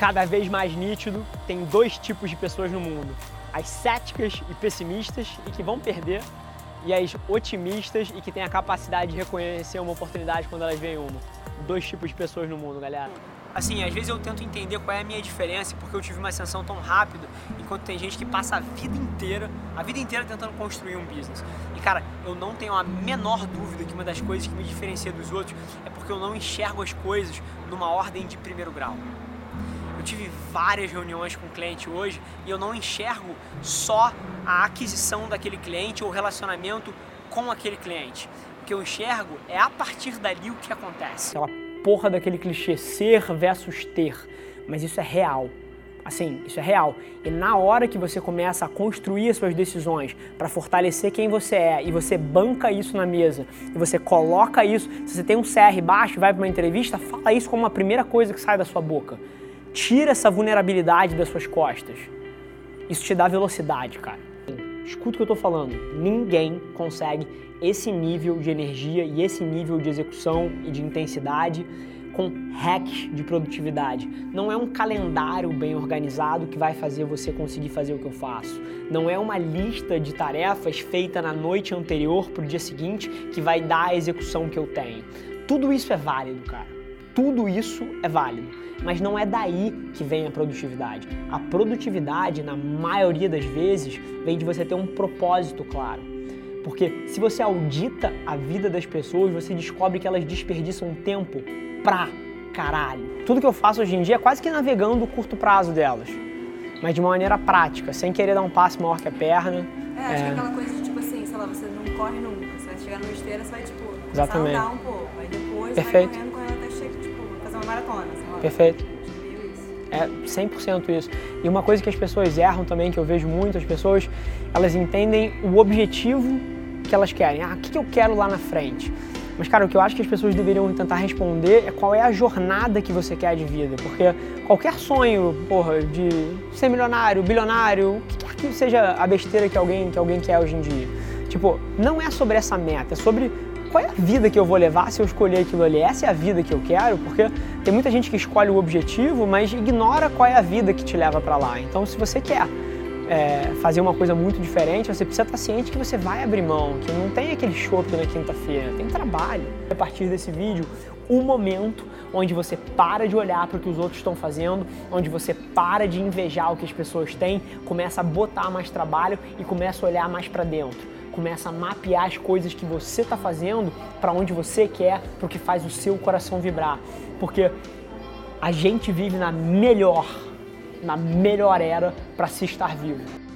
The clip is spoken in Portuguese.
cada vez mais nítido, tem dois tipos de pessoas no mundo: as céticas e pessimistas e que vão perder, e as otimistas e que têm a capacidade de reconhecer uma oportunidade quando elas veem uma. Dois tipos de pessoas no mundo, galera. Assim, às vezes eu tento entender qual é a minha diferença, porque eu tive uma ascensão tão rápida, enquanto tem gente que passa a vida inteira, a vida inteira tentando construir um business. E cara, eu não tenho a menor dúvida que uma das coisas que me diferencia dos outros é porque eu não enxergo as coisas numa ordem de primeiro grau. Eu tive várias reuniões com o cliente hoje e eu não enxergo só a aquisição daquele cliente ou o relacionamento com aquele cliente. O que eu enxergo é a partir dali o que acontece. Aquela porra daquele clichê ser versus ter, mas isso é real. Assim, isso é real. E na hora que você começa a construir as suas decisões para fortalecer quem você é e você banca isso na mesa e você coloca isso, se você tem um CR baixo vai para uma entrevista, fala isso como a primeira coisa que sai da sua boca. Tira essa vulnerabilidade das suas costas. Isso te dá velocidade, cara. Escuta o que eu tô falando. Ninguém consegue esse nível de energia e esse nível de execução e de intensidade com hacks de produtividade. Não é um calendário bem organizado que vai fazer você conseguir fazer o que eu faço. Não é uma lista de tarefas feita na noite anterior para o dia seguinte que vai dar a execução que eu tenho. Tudo isso é válido, cara. Tudo isso é válido mas não é daí que vem a produtividade. A produtividade, na maioria das vezes, vem de você ter um propósito claro. Porque se você audita a vida das pessoas, você descobre que elas desperdiçam tempo pra caralho. Tudo que eu faço hoje em dia é quase que navegando o curto prazo delas. Mas de uma maneira prática, sem querer dar um passo maior que a perna. É, acho é... que é aquela coisa de tipo assim, sei lá, você não corre nunca. Chegar numa esteira, você vai tipo, Exatamente. andar um pouco. Aí depois Perfeito. vai correndo, correndo até chegar, tipo, fazer uma maratona. Perfeito. É 100% isso. E uma coisa que as pessoas erram também, que eu vejo muito, as pessoas, elas entendem o objetivo que elas querem. Ah, o que eu quero lá na frente? Mas, cara, o que eu acho que as pessoas deveriam tentar responder é qual é a jornada que você quer de vida. Porque qualquer sonho, porra, de ser milionário, bilionário, o que quer que seja a besteira que alguém, que alguém quer hoje em dia. Tipo, não é sobre essa meta, é sobre qual é a vida que eu vou levar se eu escolher aquilo ali? Essa é a vida que eu quero? Porque tem muita gente que escolhe o objetivo, mas ignora qual é a vida que te leva para lá. Então, se você quer é, fazer uma coisa muito diferente, você precisa estar ciente que você vai abrir mão, que não tem aquele shopping na quinta-feira, tem trabalho. A partir desse vídeo, um momento onde você para de olhar para o que os outros estão fazendo, onde você para de invejar o que as pessoas têm, começa a botar mais trabalho e começa a olhar mais para dentro começa a mapear as coisas que você está fazendo para onde você quer, para o que faz o seu coração vibrar. Porque a gente vive na melhor, na melhor era para se estar vivo.